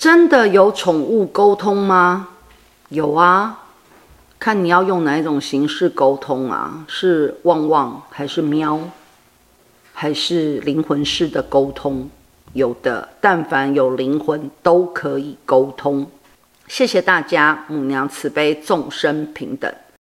真的有宠物沟通吗？有啊，看你要用哪一种形式沟通啊，是旺旺还是喵，还是灵魂式的沟通？有的，但凡有灵魂都可以沟通。谢谢大家，母娘慈悲，众生平等。